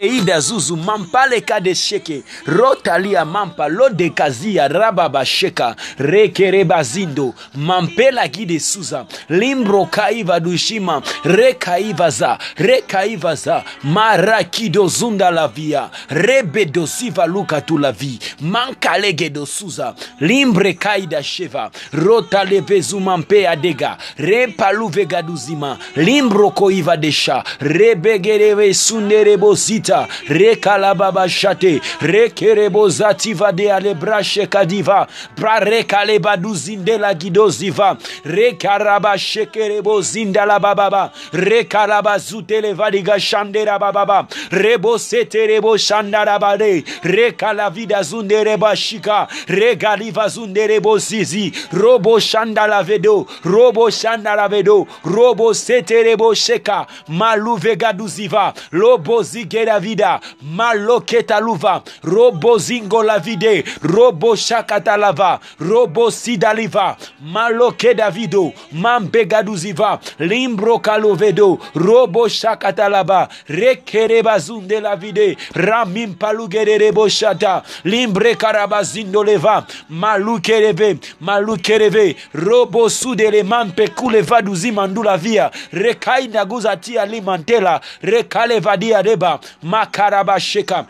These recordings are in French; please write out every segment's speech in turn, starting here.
eida zuzu mampa lekade sheke rotalia mampa lodekazia rababa sheka rekerebazindo mampelagide suza limbroka'iva dushima rekaivaza rekaivaza marakido zunda lavia rebedosiva lukatulavi mankalegedo suza limbrekaida sheva rotalevezu mampe adega repaluvegaduzima limbroko'iva desha rebegerevesunerebozit reka la baba shate rekerebo zativa de alebra shekadiva pra rekaleba duzindela gidoziva rekaraba shekerebo zindala baba rekalaba zuteleva de baba rebo seterebo shandala rekalavida zunde rebashika regaliva zunderebozizi robo shandala robo shandala robo seterebo sheka maluve gaduziva lobozigeda zigera vida robo zingo la vide. Robo shakata lava. Robo sidaliva maloke davido. Limbro kalovedo. Robo shakata lava. Rekereba la vide. Ramim palugerebo shata. Limbre karabazindo leva. Malukereve malukereve robo sudele mampe kuleva duzimandula via. Rekaina guzatia limantela. Rekalevadia deba Makarabashika.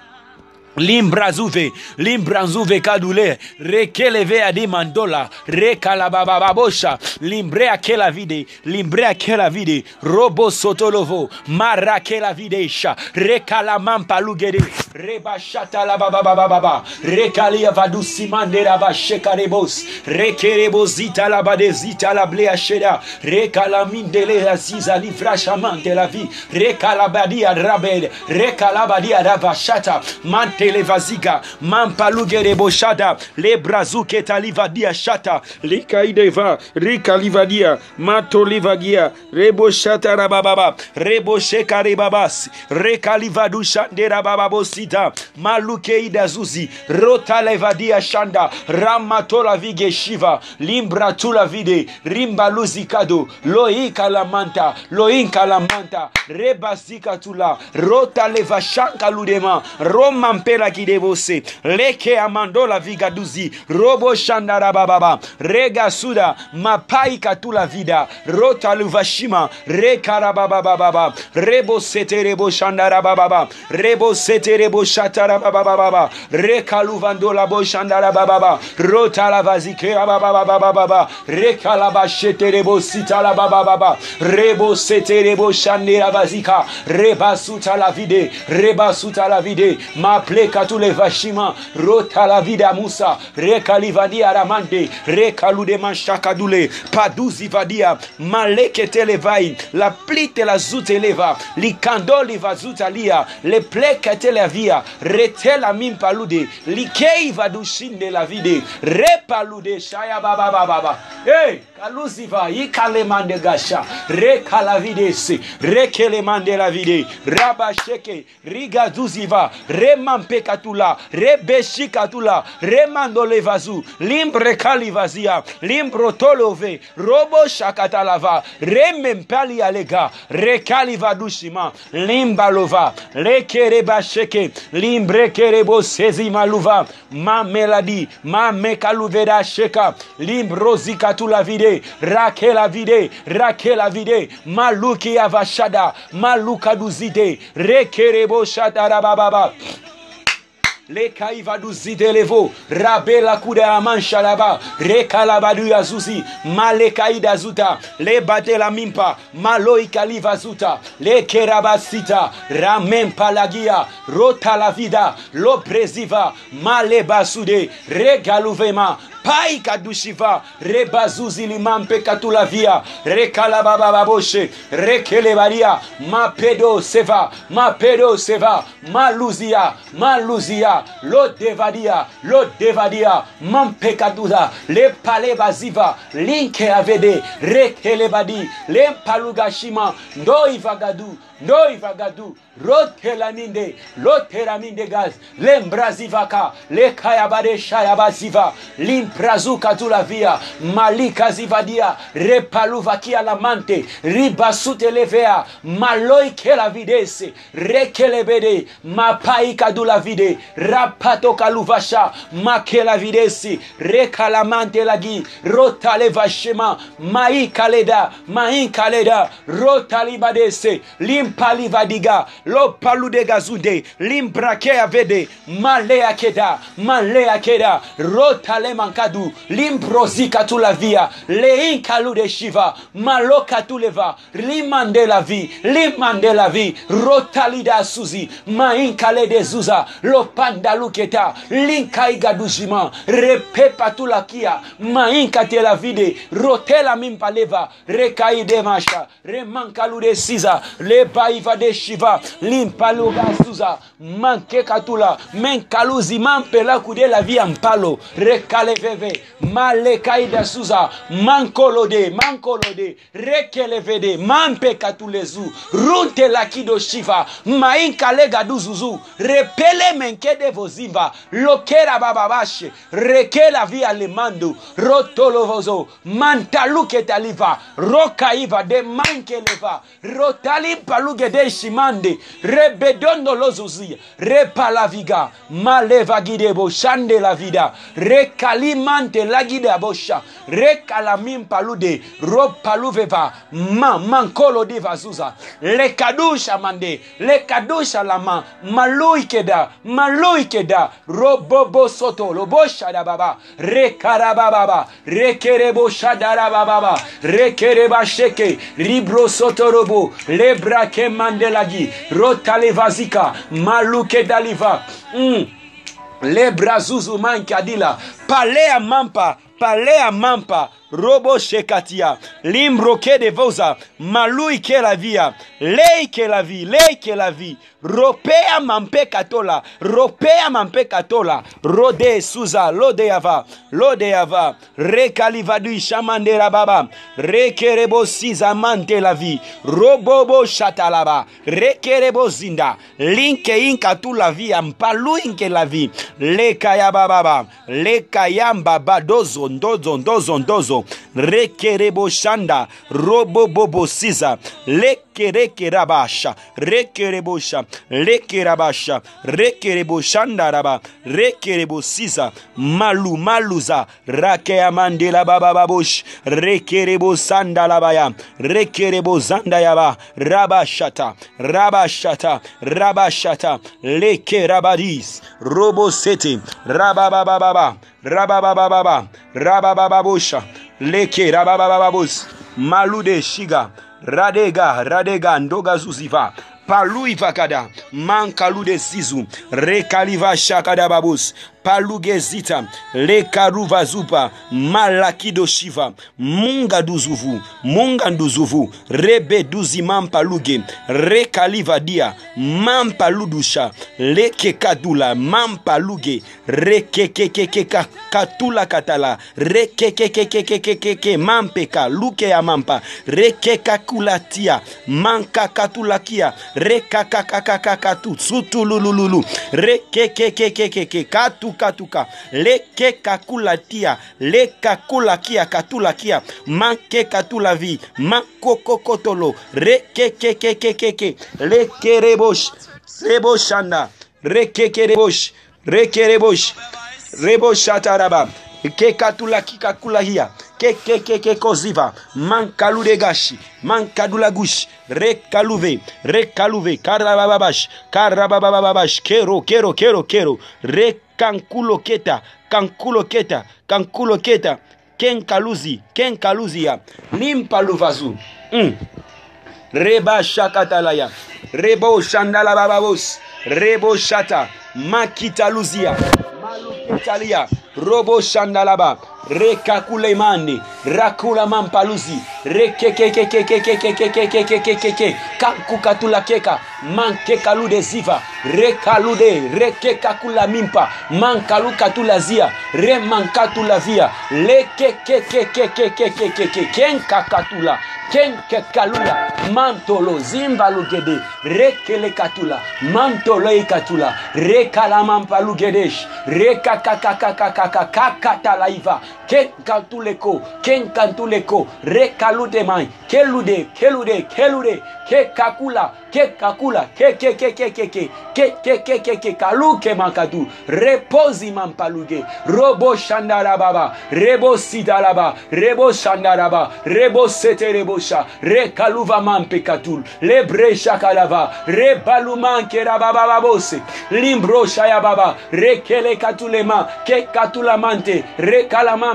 Limbrazuve limbranzuve kadule rekeleve adi mandola rekalabababosha limbre akela vide limbre akela vide robo sotolovo marakela videsha rekalamampa lugede rebashata la bababababa rekalia vadusimande la basheka rebos rekerebozita la badezita la blea sheda rekalamindele aziza livrashamante la vie rekalabadia rabed rekalabadia rabashata mante televaziga mampalugere boshada le brazuke talivadia shata likaideva rikalivadia matolivagia rebo shata rabababa rebo shekare babas rekalivadu shandera bababosita malukeida zuzi rota levadia shanda ramatola vige shiva limbra tula vide rimba luzikado loika la manta loinka la manta rebasika tula rota leva shanka ludema roma mpela kidevose leke amandola vigaduzi robo shandara bababa rega suda mapai katula vida rota luvashima rekarababababa rebo sete rebo shandara bababa rebo sete rebo shatara bababa reka luvandola bo shandara bababa rota la vazikera bababa reka la bashete rebo sita la bababa rebo sete rebo shandera vazika reba suta la vide reba suta la vide ma pleka tu le vashima rota la vida musa. Rekalivadia ramande. Rekalude manshakadule paduzi vadia. Malekete levai. La plite la zute leva likando liva zuta lia le plekete la via. Retela mimpalude likei vadushinde la vide. Repalude shaya baba baba baba hey kaluziva ikalemande gasha rekalavidesi rekelemande la vide rabasheke rigaduziva remampekatula rebeshikatula remandolevazu limbre kalivazia limbro tolove robo shakatalava remempali alega rekalivadushima limbalova lekerebasheke limbrekerebo sezimaluva mameladi mamekaluveda sheka limbrozikatula vide rakela vide rakela vide. Maluki avashada malukaduzide rekerebo shatarabababa lekaivaduzidelevo rabela kuda amancha laba rekalabadu yazuzi malekaida zuta lebatela mimpa maloikaliva zuta lekerabasita ramempalagia rota la vida lopreziva malebasude regaluvema pai kadushiva rebazuzi limampe katulavia rekalababababoshe rekelevaria mapedo seva mapedo seva maluzia maluzia lo devadia, lo devadia, mampekaduza, le pale baziva, linke avede, rekele badi, le palugashima, ndo ivagadu, ndoi vagadu rotelaninde loteraminde gaz lembrazivaka lekayabade shayabaziva limprazuka tulavia malika zivadia repaluvakia lamante ribasutelevea maloikela videse rekelebede mapaika dulavide rapato kaluvasha makela videsi rekalamante lagi rotalevashema maikaleda mainkaleda rotalibadese limpalivadiga lopaludegazunde limbrakea vede malea keda malea keda rotalemakadu limprozikatulavia leinkalude shiva malokatuleva limande la vie limande la vie rotalida suzi mainkalede zuza lopandaluketa linkaigadujima repepatulakia mainkatela vide rotela mimpaleva rekaidemasha remankalude siza lepaiva de shiva limpaluga suza mankekatula menkaluzi mampela kude la via mpalo rekaleveve malekaida suza mankolode mankolode rekelevede mampekatulezu runte lakido shiva mainkalega duzuzu repele menkede vozimva lokera bababashe rekela via lemando rotolovozo mantaluketaliva rokaiva de mankeleva rotalimpaluge de shimande rebedondo lozuzia repalaviga malevagidebo shande la vida rekalimante lagide bosha rekalamimpalude ropaluveva ma mankolo de vazuza lekadusha mande lekadusha lama maluikeda maluikeda robobo soto loboshada baba rekarabababa rekerebo shadara baba rekereba sheke ribro soto robo lebrake mandelagi rotalevazika maluke daliva mm. lebrazuzu mankadila palea mampa palea mampa robo shekatia limbroke de voza malui ke la via lei ke la vi lei ke la vi ropea mampe katola ropea mampe katola rode suza lode yava lode yava rekalivadu shamandera baba rekerebo siza mante la vi robobo shatalaba rekerebo zinda linke inka tu la vi ampalu inke la vi leka ya baba leka yamba badozo ndozo ndozo ndozo. Rekerebo shanda robobobo siza rekerekerabasha rekerebosha rekerabasha rekereboshandaraba rekerebosiza malu maluza rakeamandelabababosh rekerebosandalabaya rekerebozandayaba rabashata rabashata rabashata lekerabadis robosete rabababababa rabababababa rabababosha leke rabababababos ba ba ba malude shiga radega radega ndogazuziva paluivakada mankalude sizu rekalivashakada babus palugezita lekaruvazupa malakidoshiva mungaduzuvu munganduzuvu rebeduzima mampaluge rekalivadia mampaludusha lekekadula mampaluge rekekekekekakatula katala rekekekekekekeke mampeka luke ya mampa rekekakulatia mankakatulakia rekakakakakakatu sutululululu rekekekekekeke katu katuka le ke kakula tia le kakula kia katula kia. Make katula vi makoko kotolo rekekekekekeke lekerebosh reboshanda ke rekerebosh reboshataraba kekatula kikakula hia. Ke ke ke ke koziva. Man kalude gashi man kadula gush re kekekekekoziva mankaludegashi mankadulagushi rekaluve rekaluve karabababash karababababash kero kero kero kero. Re Kankulo Keta, Kankulo Keta, Kankulo Keta, Ken Kaluzi, Ken Kaluzia, nimpa Luvazu. Mm. Reba Shakatalaya, Rebo Shandala Bababos, Rebo Shata, makitaluzia. Maluketalia robo shandalaba. Rekakulemani rakulamampaluzi rekekekekekekekekekekekeke kakukatulakeka mankekalude ziva. Rekalude rekekakulamimpa mankalukatulazia remankatulavia lekekekekekekekekekekenkakatula kenkekalula mantolo zimbalugede rekelekatula mantolo re rekalaman palugedesh rekakakakakakakatalaiva ken kantu leko, ken kantu leko, re kalute mai, ke lude, ke lude, ke lude, ke kakula, ke kakula, ke ke ke ke ke ke, ke ke ke ke ke, kalu ke mankadu, repozi man paluge, robo shandara baba, rebo sidara ba, rebo shandara ba, rebo sete rebo sha, re kaluva man pekatul, le bre shakalava, man ke rababa babose, limbro baba, re kele katulema, ke katulamante, re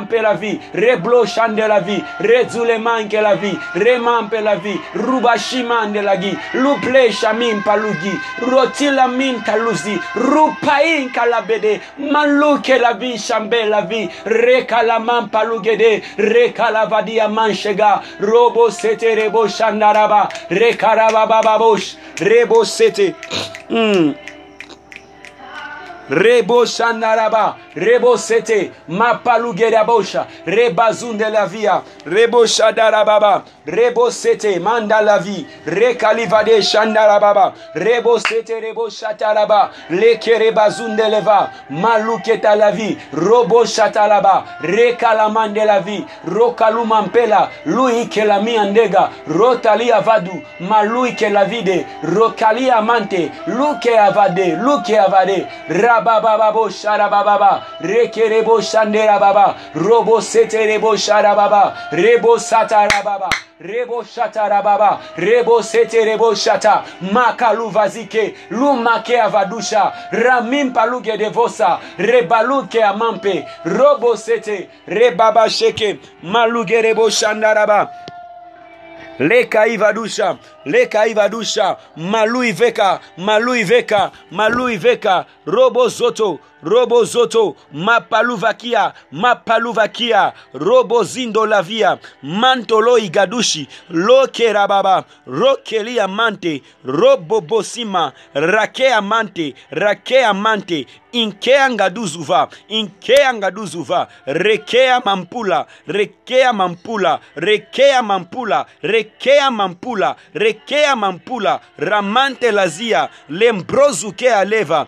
rekalamampe la vie rebloshande la vie rezulemanke la vie remampe la vie rubashimande la gi luplesha min palugi rotila min kaluzi rupain kalabede maluke la vie shambe la vie rekalaman palugede rekalavadia manshega robo sete rebo shandaraba rebo sete mm. Rebo Shanaraba, Rebo Sete, la vie, Rebo Shadarababa, Rebo Sete, Manda la vie, Rekalivade Shandarababa, Rebo Sete, Rebo Shataraba, Lekere Bazunde leva, Maluketa la vie, Robo Shatalaba, Rekalamande la vie, Rokalumampela, Lui Kelami Andega, Rotalia Vadu, Malui Kelavide, Rokalia Mante, Luke Avade, Luke Avade, rabababo sharababa rekerebo shandera baba. Robo seterebo sharababa rebo satarababa rebo shata rababa rebo sete rebo shata. Makaluvazike lumake avadusha. Ramimpaluge devosa rebaluke amampe. Robo sete rebaba sheke. Maluge rebo shandaraba lekaivadusha lekaivadusha maluiveka maluiveka maluiveka robo zoto robo zoto mapaluvakia mapaluvakia robo zindo lavia mantolo igadushi lokera baba rokelia mante robo bosima rakea mante rakea mante inkea ngaduzuva inkea ngaduzuva rekea mampula rekea mampula rekea mampula rekea mampula rekea mampula ramante lazia lembrozukea leva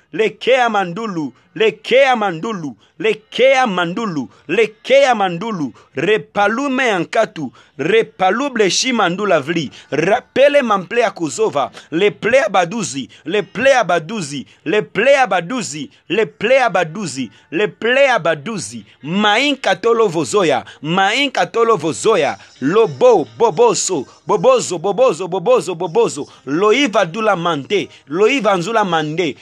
lekea mandulu lekea mandulu lekea mandulu lekea mandulu. Repalume yankatu repaluble shi mandula vli. Rapele mample ya kuzova leple ya baduzi leple ya baduzi leple ya baduzi leple ya baduzi leple ya baduzi. Mainka tolo vozoya mainka tolo vozoya. Lobo boboso bobozo bobozo bobozo bobozo. Loiva dula mante loiva nzula mande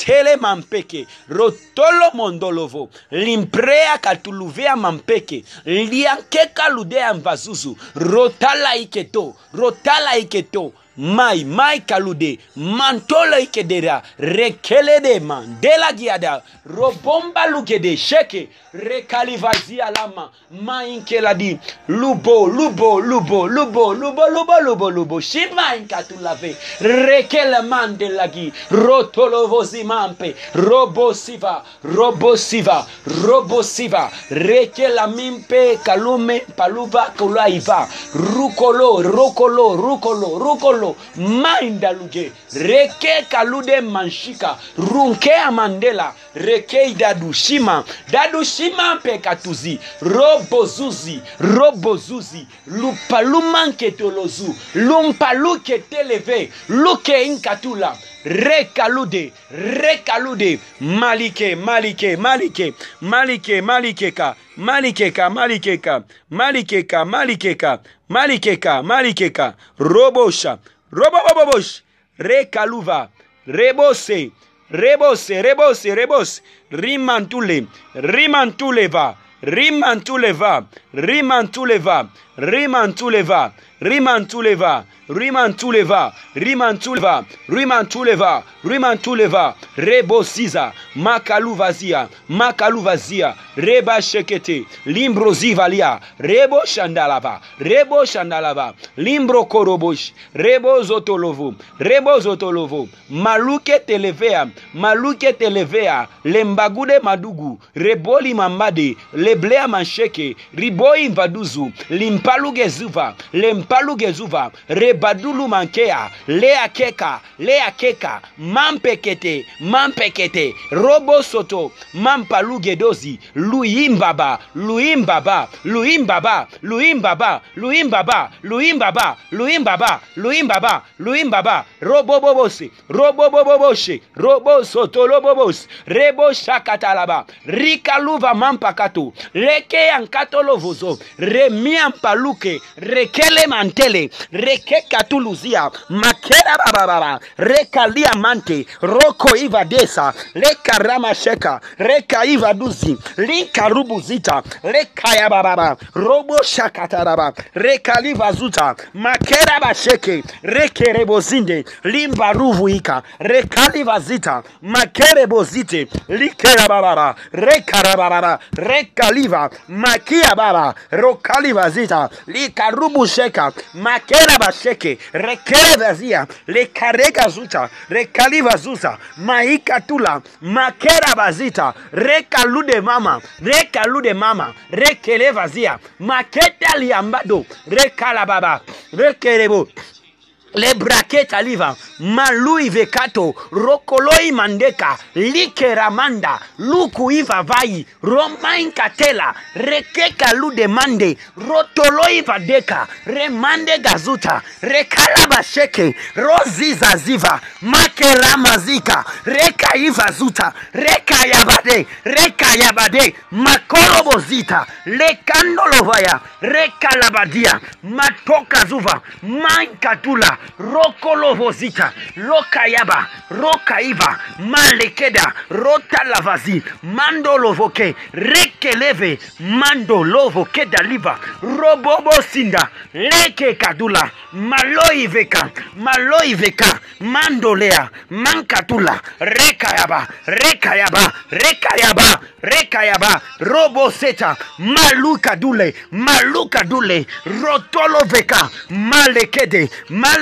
rotele mampeke. Rotolo mondolovo. Limprea katuluvea mampeke. Liankeka ludea mvazuzu rotala iketo. Rotala iketo mai mai kalude mantola ikedera rekelede mandela giada robomba lugede sheke rekalivazia lama mainkeladi lubo lubo lubo lubo lubo lubo lubo lubo shima inkatulave rekele mandelagi rotolovozi robo siva robo siva robo siva rekela mimpe kalume paluva kulaiva rukolo rukolo rukolo rukolo solo mainda luge reke kalude manshika. Runke amandela. Rekei dadushima dadushima pekatuzi robozuzi robozuzi lupalumanketolozu lumpalukete leve luke inkatula. Rekalude rekalude malike malike malike. Malike malikeka malikeka malikeka malikeka malikeka malikeka malikeka robosha. Robobobobosh. Rekaluva rebose. Rebose rebose rebose. Rimantule. Rimantuleva. Rimantuleva. Rimantuleva. Rimantuleva rimantuleva rimantuleva rimantuleva rimantuleva rimantuleva rebosiza makaluvazia makaluvazia rebashekete limbrozivalia reboshandalava reboshandalava limbrokorobosh rebozotolovo rebozotolovo maluketelevea maluketelevea lembagude madugu reboli mamade leblea mansheke riboimvaduzu limpalugezuva lemp zuva lempaluge zuva rebadulu mankea lea keka lea keka mampekete mampekete robo soto mampaluge dozi luimbaba luimbaba luimbaba luimbaba luimbaba luimbaba luimbaba luimbaba luimbaba robobobose roboboboshe robo soto lobobos rebo shakatalaba rikaluva mampakato leke yankatolovozo remiampaluke rekele mantele rekekatuluzia makera babababa rekalia mante roko ivadesa lekaramasheka rekaivaduzi likarubuzita rekayabababa roboshakataraba rekalivazuta makerabasheke rekerebozinde limbaruvuika rekalivazita makerebozite likerabababa rekarabababa rekaliva makiababa rokalivazita likarubusheka zuta makera basheke rekere vazia lekareka zuta rekaliva zuza maikatula makera bazita rekalude mama rekalude mama rekele vazia maketa liambado rekala baba rekerebo lebraketa liva malui vekato rokoloi mandeka likeramanda luku ivavai romainkatela rekeka ludemande rotoloi vadeka remande gazuta rekalabasheke rozizaziva makeramazika rekaivazuta rekayabade rekayabade makorobozita lekandolovaya rekalabadia matokazuva mankatula rokolovozita lokayaba rokaiva malekeda rotalavazi mandolovoke rekeleve mandolovoke liva robobosinda leke kadula maloiveka maloiveka mandolea mankatula rekayaba rekayaba rekayaba rekayaba roboseta malukadule malukadule rotoloveka malekede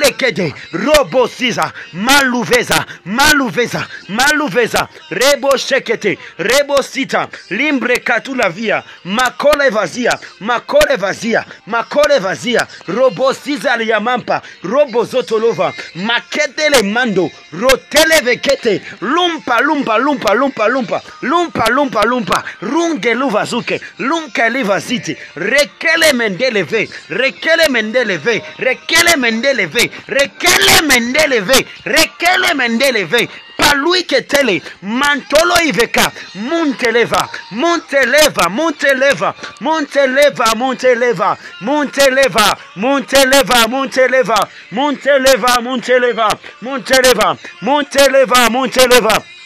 malekede robosiza maluveza maluveza maluveza rebo shekete rebo sita limbre katula via makole vazia makole vazia makole vazia robo siza yamampa robo zotolova maketele mando rotele vekete lumpa lumpa lumpa lumpa lumpa lumpa lumpa lumpa runge luvazuke lunke livaziti rekele mendeleve rekele mendeleve rekele mendeleve rekele mendeleve rekele mendeleve palui ketele mantolo iveka munteleva munteleva munteleva munteleva munteleva munteleva munteleva munteleva munteleva munteleva munteleva munteleva munteleva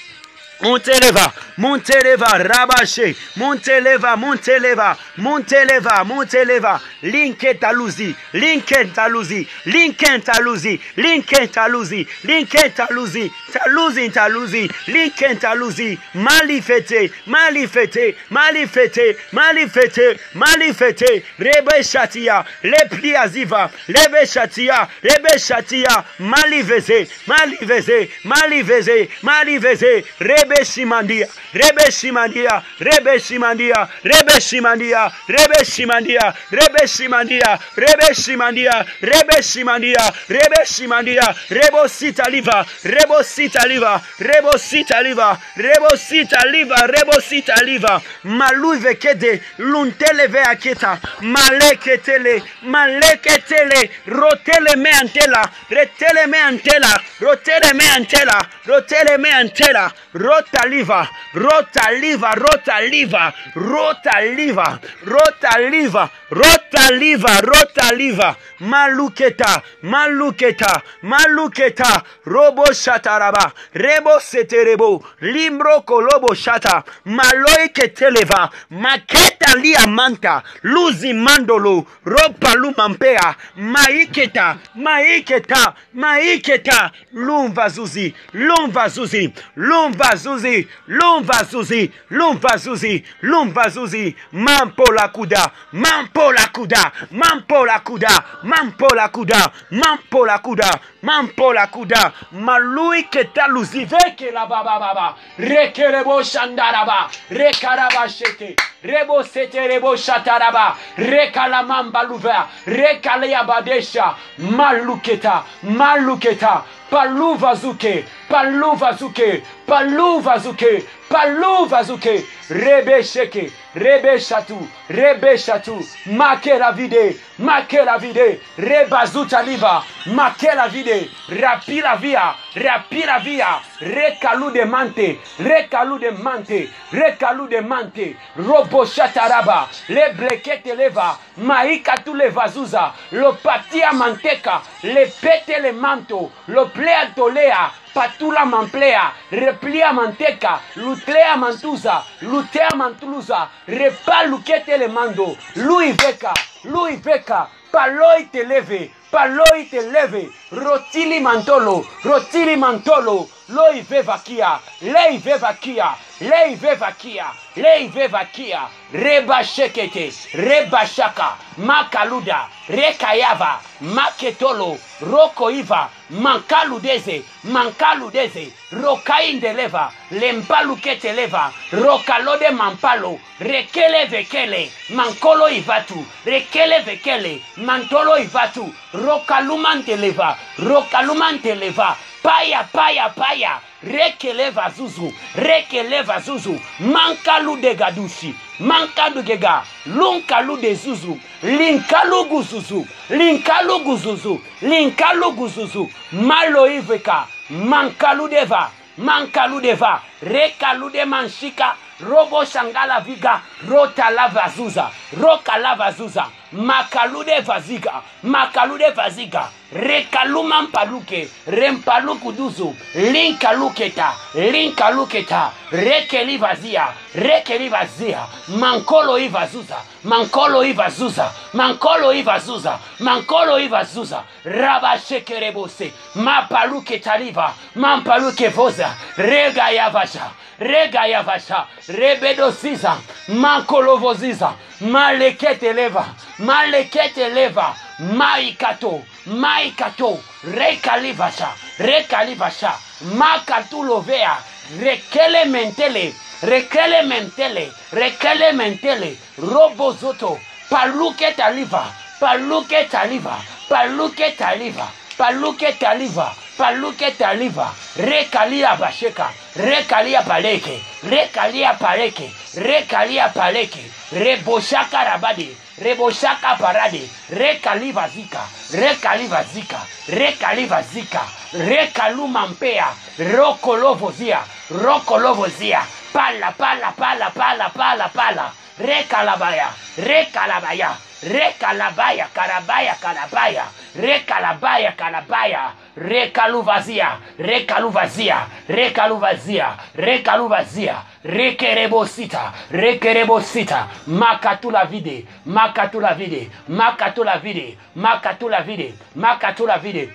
Monteleva, Monteleva, Rabaché, Monteleva, Monteleva, Monteleva, Monteleva, Linketalouzi, Linketalouzi, Linketalouzi, Linketalouzi, Linketalouzi, Talouzi, Talouzi, Linketalouzi, Malifete, Malifete, Malifete, Malifete, Malifete, Rebe Shatia, Lepliaziva, Lebe Shatia, Rebe Shatia, Malivese, Malivese, Malivese, Malivese, Rebe Rebessimandia, Rebessimandia, Rebessimandia, Rebessimandia, Rebessimandia, Rebessimandia, Rebessimandia, Rebessimandia, Rebessimandia, Rebossita liva, Rebossita liva, Rebossita liva, Rebossita liva, Rebossita liva, ma lui vechede l'untele vea cheta, ma lechetele, ma lechetele, rotele me antela, retele me antela, rotele me antela, rotele me antela, rotele Rota liver, rota liver, rota liver, rota liver, rota liver. Rotaliva rotaliva maluketa maluketa maluketa. Robo shataraba rebo seterebo. Limbro kolobo shata. Maloi keteleva. Maketa liamanta luzi mandolo. Ropalu mampea maiketa maiketa maiketa. Lumva zuzi lumva zuzi lumva zuzi lumva zuzi lumva zuzi lumva zuzi. Mampo la kuda mampo la kuda mampo la kuda mampo la kuda. Mampo la kuda mampo la kuda malui keta luziveke la baba baba rekerebo shandaraba rekaraba shete. Rebo sete rebo shataraba. Rekalamamba luva rekaleyabadesha maluketa maluketa paluvazuke paluvazuke paluvazuke paluvazuke rebe sheke. Rebe shatu rebe shatu make la vide. Make la vide. Rebazuta liva. Make rapi via. Rapi la via. Rekalu de mante. Rekalu de mante. Rekalu de mante. Robo shataraba le blekete leva. Maika tu le vazuza lo patia manteka. Le pete le manto. Lo plea tolea patula mamplea replia manteca lutlea mantuza lutea mantuluza repa lukete le mando lui veka lui veka paloi te leve paloi te leve rotili mantolo rotili mantolo לא יבא וקיע, לא יבא וקיע, לא יבא וקיע, לא יבא וקיע, רבה שקטה, רבה שקה, מקלודה, רקייבה, מקטולו, רוקויבה, מנקלודזה, מנקלודזה, רוקאינדלבה, למפלוקטלבה, רוקלודה ממפלו, rekele vekele, mankolo ivatu, rekele vekele, mantolo ivatu, rokalumanteleva, rokalumanteleva, paya paya paya. Rekeleva zuzu rekeleva zuzu. Mankalu de gadushi mankalu gega lunkalu de zuzu linkalugu zuzu linkalugu zuzu linkalugu zuzu. Malo iveka mankalu deva mankalu deva rekalu de manshika robo shangala viga rota lava zuza roka lava zuza. Makalude vaziga makalude vaziga rekaluma mpaluke rempalukuduzu linkaluketa linkaluketa rekelivazia rekelivazia mankolo ivazuza mankolo ivazuza mankolo ivazuza mankolo ivazuza rabashekerebose mapaluketaliva mampalukevoza regayavasha regayavasha rebedosiza mankolovoziza maleketeleva maleketeleva maikato maikato rekalivasha rekalivasha makatulovea rekele mentele rekele mentele rekele mentele. Robozoto paluke taliva paluke taliva paluke taliva paluke taliva paluke taliva. Rekalia basheka rekalia paleke rekalia paleke rekalia paleke. Reboshaka rabade reboshaka parade rekaliva zika rekaliva zika rekaliva zika rekaluma mpea rokolovozia rokolovozia pala pala pala pala pala pala rekalabaya rekalabaya rekalabaya karabaya karabaya rekalabaya karabaya rekaluvazia rekaluvazia rekaluvazia rekaluvazia rekerebosita rekerebosita makatula vide makatula vide makatula vide makatula vide makatula vide.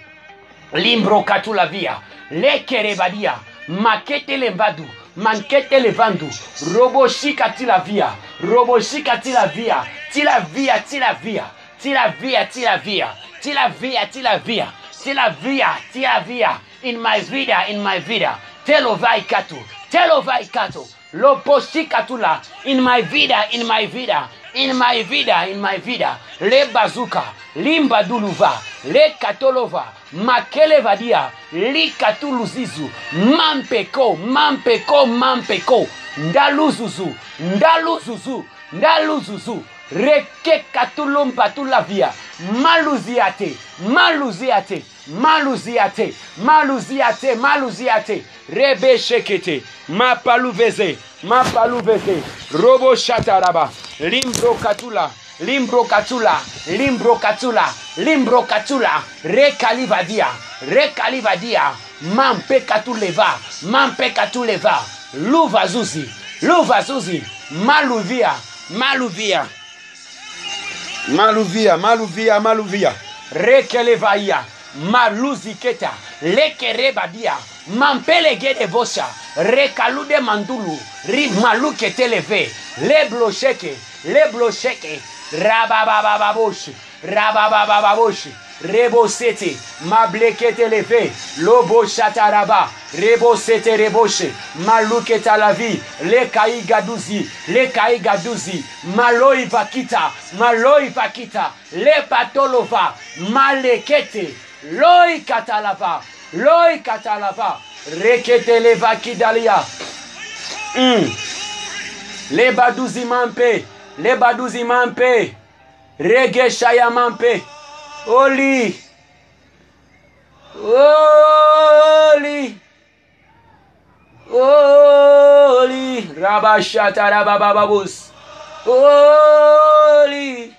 Limbro katula via. Lekerebadia makete lembadu mankete levandu roboshika tila via roboshika tila via Tira via, tira via, tira via, tira via, tira via, tira via, tira via, tira via. In my vida, in my vida. telo vai kato, Telovai katu, telovai katu. Loposi katula. In my vida, in my vida, in my vida, in my vida. Le bazuka, limba duluva, le katolova, makele vadia, li katuluzizu, mampeko, mampeko, mampeko. Ndaluzuzu, ndaluzuzu, ndaluzuzu reke katulomba tulavia. Maluzia te maluzia te maluzia te te maluzia te rebe shekete mapaluveze mapaluveze. Robo shataraba. Limbro katula limbro katula limbro katula limbro katula. Rekalivadia rekalivadia mampe katuleva mampe katuleva. Luvazuzi luvazuzi maluvia maluvia. Maluvia maluvia maluvia. Rekelevaia maluziketa lekerebadia mampelegede vosa rekalude mandulu ri maluketeleve leblosheke leblosheke rabababababoshi rabababababoshi rebosete. Mablekete leve lobo shataraba rebosete reboshe maluketa la vie le gaduzi. Le gaduzi. Maloi vakita. Maloi vakita. Le patolova malekete. Loi katalava. Loi katalava. Rekete le vakidalia mm. le baduzi mampe. Le mampe rege shaya mampe Oli. Oli. Oli. Rabashata rabababus. Oli.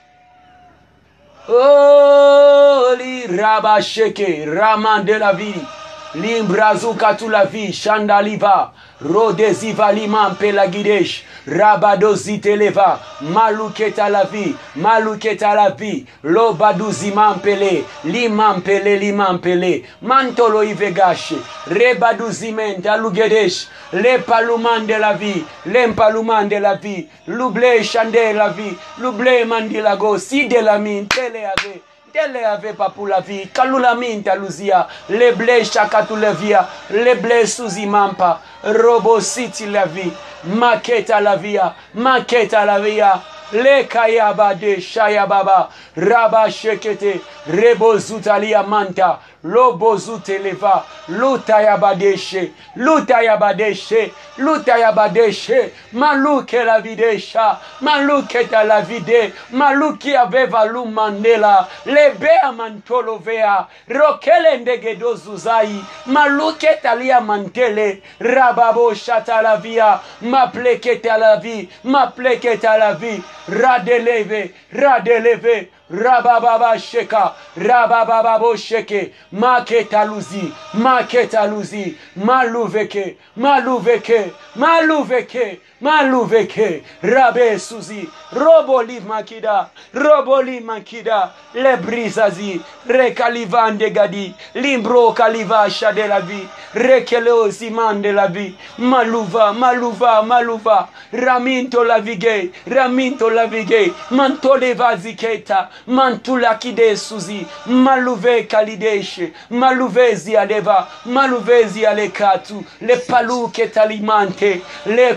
Oli. Rabasheke. Raman de la vie. Limbrazuka tu la vie. Chandaliva. Rodeziva liman pelagidesh. Rabadozi televa, maluketa la vie, maluketa la vie, lobaduzi mampele, limampele, limampele, mantolo ivegashe, rebaduzi mente, alugedesh, le paluman de la vie, l'empaluman de la vie, l'ouble chande la vie, l'ouble mandilago, si de la mine, tele ave. Tele ave pa pour la vie, kalula minta luzia, le ble chakatu le via, le ble suzi mampa, robo siti la vie, maketa la via, maketa la via, le kayaba de shayababa, raba shekete, rebo zutalia manta, lobozuteleva lutayabadeshe lutayabadeshe lutayabadeshe maluke lavidesha maluke talavide maluki aveva lumandela lebea mantolovea rokele ndegedozuzai maluke talia mantele rababosatalavia mapleke talavi mapleke talavi radeleve radeleve. Rabababa sheka, rabababo sheke, maketaluzi, maketaluzi, maluveke, maluveke, maluveke, maluveke, rabe suzi, roboli makida, roboli makida, le brisazi, rekalivande gadi, limbro kaliva de la vie, rekele ziman de la vie, maluva, maluva, maluva, raminto la vige, raminto la vige, mantole vaziketa, mantula kide suzi, maluve kalideshe, maluvezi adeva, maluvezi alekatu, le palu ketalimante, le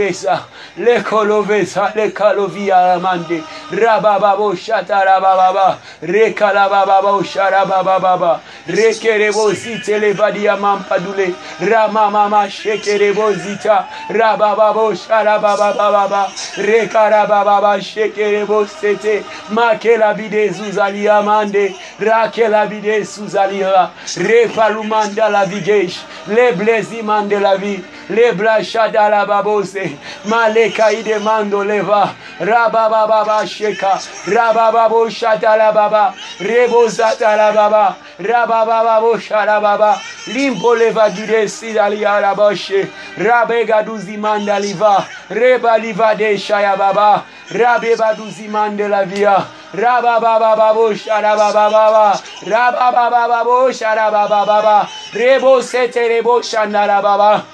kolovesa, le kolovesa, le kalovia amande, rabababo shata rabababa, rekalabababo sharabababa, rekerebo zite levadia mampadule, ramamama shekerebo zita, rabababo sharabababa, rekarabababa shekerebo sete, makela vide zuzalia mande, rakela vide suzalia, repalumanda la vigesh, le blesiman de la vie, le blashada la babose, Maleka ide mando leva. Rababa baba sheka. Rababa bo shatala baba. Rebo zatala baba. Rababa babo shala baba. Limpo leva gide sidali ala bashe. Rabega duzi manda liva. Reba liva de shaya baba. Rabeba duzi mandela via. Rababababo sharabababa Rababababo sharabababa Rebo sete rebo shandarababa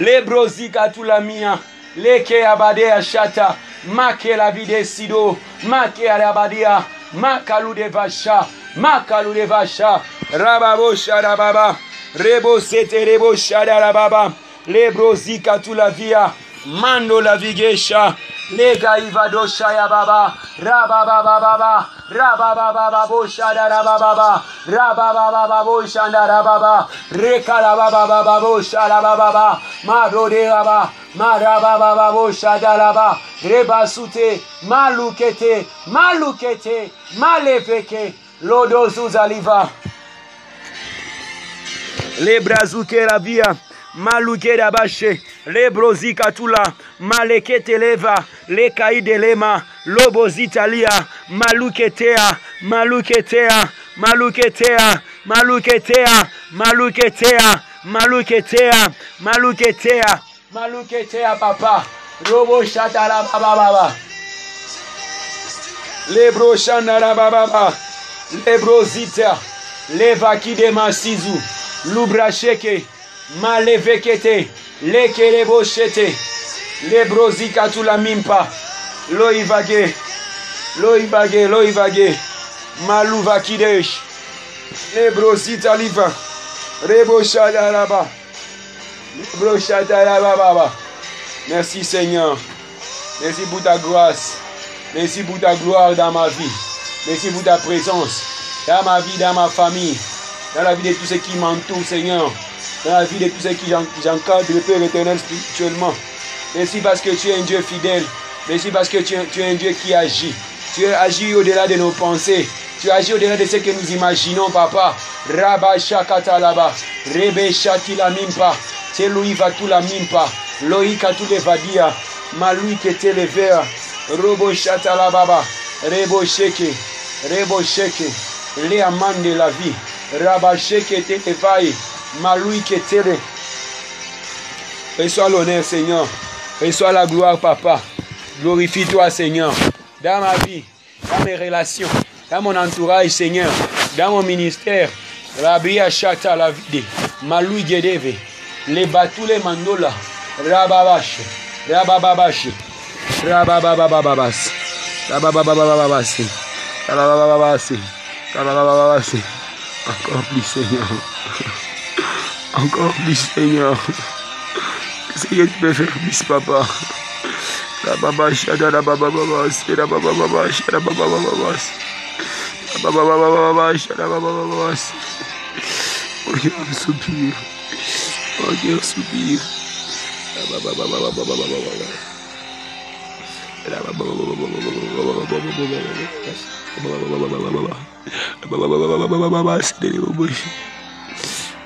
lebrozika tulamia, leke abade ashata, make la vide sido, make alabadia, makalu de vacha, makalu de vacha, rababo shara baba, rebo sete rebo shara baba, lebrozika tulavia, mando la vigesha, lega ivado shaya baba, rababa baba, rababa baba bo shada rababa, rababa baba bo shanda rekala baba baba bo shada baba, marode baba, maraba baba bo shada raba, reba sute, malukete, malukete, malefeke, lodo zuzaliva. Le brazuke la via. Maluke dabashe, le lebrozi katula maleketeleva lekaidelema lobozitalia maluketea maluketea maluketea maluketea maluketea maluketea maluketea maluketea papa. Robo shatala baba baba. Lebro shandara baba baba. Lebrozita levakidema sizu lubrasheke malevekete. Lekeleboshete lebrozika tula mimpa. Loivage loivage loivage maluvakidesh lebrozita liva reboshadaraba lebroshadarabababa merci seigneur. Merci pour ta grâce. Merci pour ta gloire dans ma vie. Merci pour ta présence. Dans ma vie dans ma famille. Dans la vie de tous ceux qui m'entourent seigneur dans la vie de tous ceux qui j'encadre le Père éternel spirituellement merci parce que tu es un Dieu fidèle merci parce que tu es, un Dieu qui agit tu agis au-delà de nos pensées tu agis au-delà de ce que nous imaginons, papa. Rabba shakata laba. Rebe shati la mimpa. Telui va tout la mimpa. Loïka tout le vadia. Le ver. Robo shata la baba. Rebo sheke. Rebo sheke. De la vie. Rabba sheke te te le. Reçois l'honneur, Seigneur. Reçois la gloire, papa. Glorifie-toi, Seigneur. Dans ma vie, dans mes relations, dans mon entourage, Seigneur, dans mon ministère, Rabbi Achata la vide, Maloui Gedeve, les batou les mandola, Rababash, Rabababash, Rabababababas, Rabababababas, Rababababas, Rababababas, Seigneur, Encore plus, Seigneur. Seigneur, tu peux faire plus, Papa. Rababa, Shada, Rababa, Baba, Sera, Baba, Baba, Shada, Baba, Baba, Baba, Rababa, Baba, Baba, Shada, Baba, Baba, Oh, Dieu, un soupir. Oh, Dieu, un soupir. Rababa, Baba, Baba, Baba, Baba, Baba, Baba, Baba, Baba,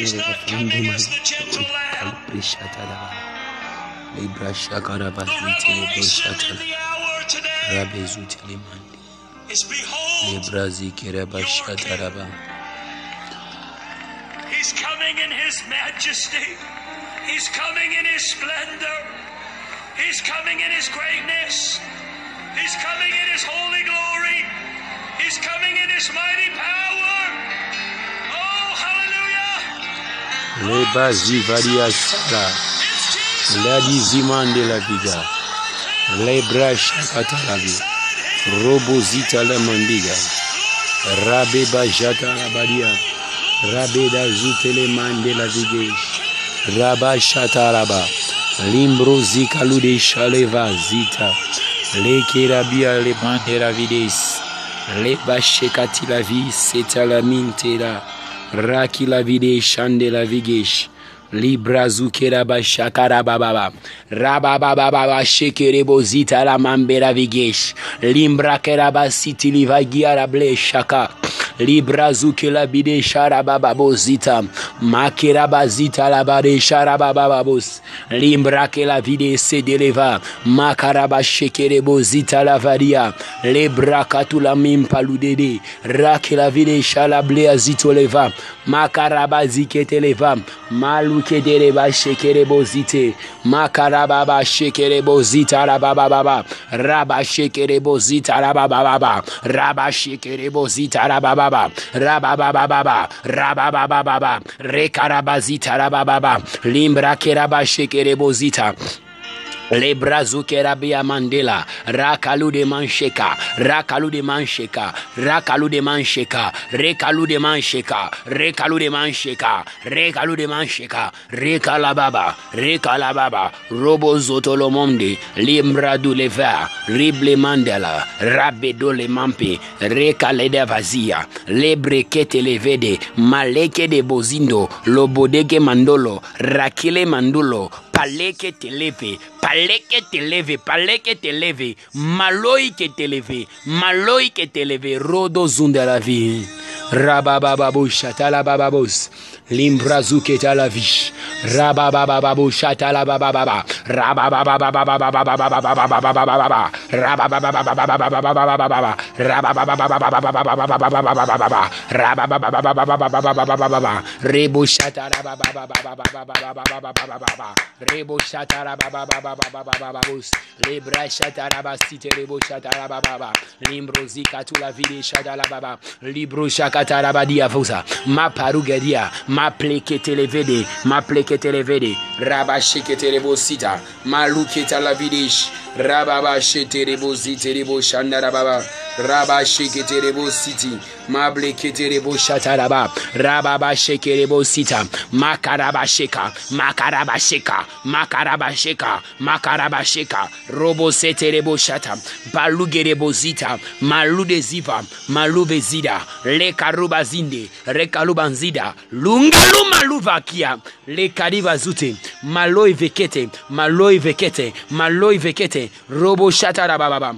Les bras chakarabas, les bras chakarabas, rabes utilement. He's coming in His majesty. He's coming in His splendor. He's coming in His greatness. He's coming in His holy glory. He's coming in His mighty power. lebazi valiasala ladizimande la biga lebrashakatalabi robozitalamandiga rabebajatalabadia rabedazutelemande la vige. Rabashatalaba limbrozikaludeishalevazita lekerabia lemande la vides lebashekatilavi setalamintela Raki la vide shande la vigesh. librazukeraba shakarabababa rababababa shekerebozita la mambera vigesh. Limbrakeraba sitilivagiarable shaka. Librazukela bide sharabababozita makerabazita labare sharababababos limbrakela vide sedeleva makaraba shekerebozita lavaria lebrakatula mimpaludede rakela vide shalableazitoleva makarabaziketeleva malu kedere ba shekere bozite makaraba ba shekere bozita la baba raba shekere bozita baba raba shekere bozita la baba baba raba baba baba raba baba baba rekaraba zita la baba limbra Le brazuke rabia mandela, rakalu de mansheka, rakalu de mansheka, rakalu de mansheka, rekalu de mansheka, rekalu de mansheka, rekalu de mansheka, rekalababa, rekalababa, robo zotolo monde, limbradu leva, rible mandela, rabedo le mampe, rekale de vazia, lebrekete levede, maleke de bozindo, lobodeke mandolo, rakile mandulo, palais que t'élève, palais que t'élève, palais que t'élève, maloi que t'élève, maloi que t'élève, rodo zundaravi, rababababos, chatalabababos. Rababababou chatala bababos, limbrazu que ta la vie. Rabababababou chatala babababa, rababababababababababababababa, rababababababababababababa, rabababababababababababababa, rababababababababababababa, rebo chatala babababababababababababa, rebo chatala babababababababababos, lebra chatala basite rebo chatala bababa, limbrozi katula vide chatala baba, libro shakatala badia fusa, ma maplekitelevede mapleketelevede rabasheketelebosita maluketalavidish rababashetelebositeleboshandarababa rabasheketelebositi mableketeleboshataraba rababashekelebosita makarabasheka makarabasheka makarabasheka makarabasheka roboseteleboshata balugerebozita maludeziva malubezida lekarubazinde rekalubanzida lung ngaluma luvakia lekali bazute maloi vekete maloi vekete maloi vekete. Robo shatarabababa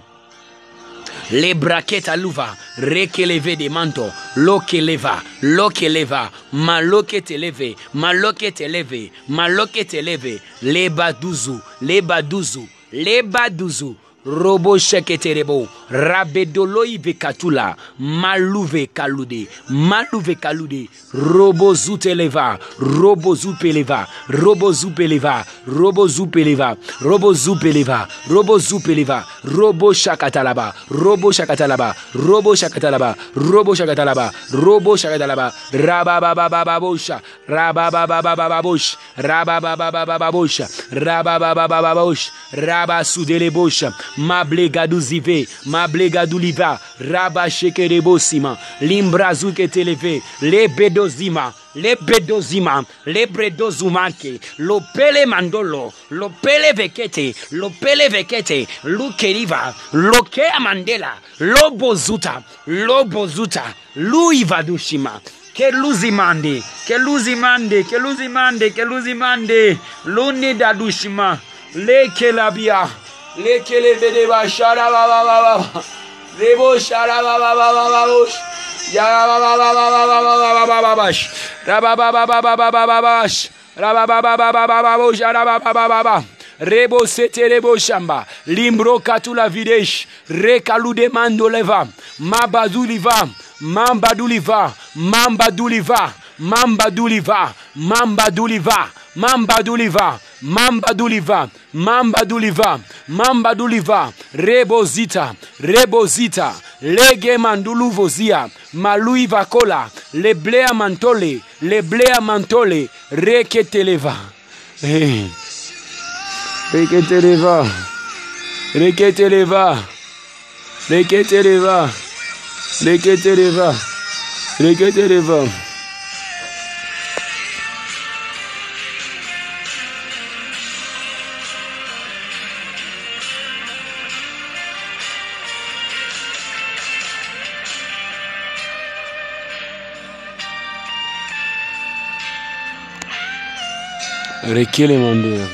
le braketa luva rekeleve de manto. Lokeleva lokeleva maloketeleve maloketeleve maloketeleve lebaduzu lebaduzu lebaduzu robo sheketerebo, rabedoloi vekatula, maluve kalude, maluve kalude, robo zuteleva, robo zupeleva, robo zupeleva, robo zupeleva, robo zupeleva, robo zupeleva, robo shakatalaba, robo shakatalaba, robo shakatalaba, robo shakatalaba, robo shakatalaba, rabababababosha, rabababababosha, rabababababosha, rabababababosha, rabasudelebosha, mablegaduzive, mablegaduliva, rabashekerebosima, limbrazuke televe, lebedozima, lebedozima, lebredozumake, lopele mandolo, lopele vekete, lopele vekete, lukeriva, lokea mandela, lobozuta, lobozuta, luivadushima, keluzimande, keluzimande, keluzimande, keluzimande, luni dadushima, sharabababa, rebo. Rebo sete rebo shamba. Limbro katula videsh. Rekalude mandoleva. Mabaduliva. Mambaduliva. Mambaduliva. Mambaduliva. Mambaduliva. mambaduliva mambaduliva mambaduliva mambaduliva rebozita rebozita lege mandulu vozia malui vakola leblea mantole leblea mantole reketeleva hey. Eh. reketeleva reketeleva reketeleva reketeleva reketeleva rekelema nde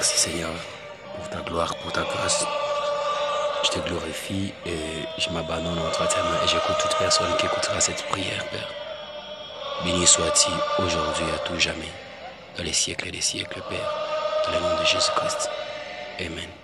Merci Seigneur pour ta gloire, pour ta grâce. Je te glorifie et je m'abandonne entre tes mains et j'écoute toute personne qui écoutera cette prière, Père. Béni sois-tu aujourd'hui à tout jamais, dans les siècles et les siècles, Père, dans le nom de Jésus-Christ. Amen.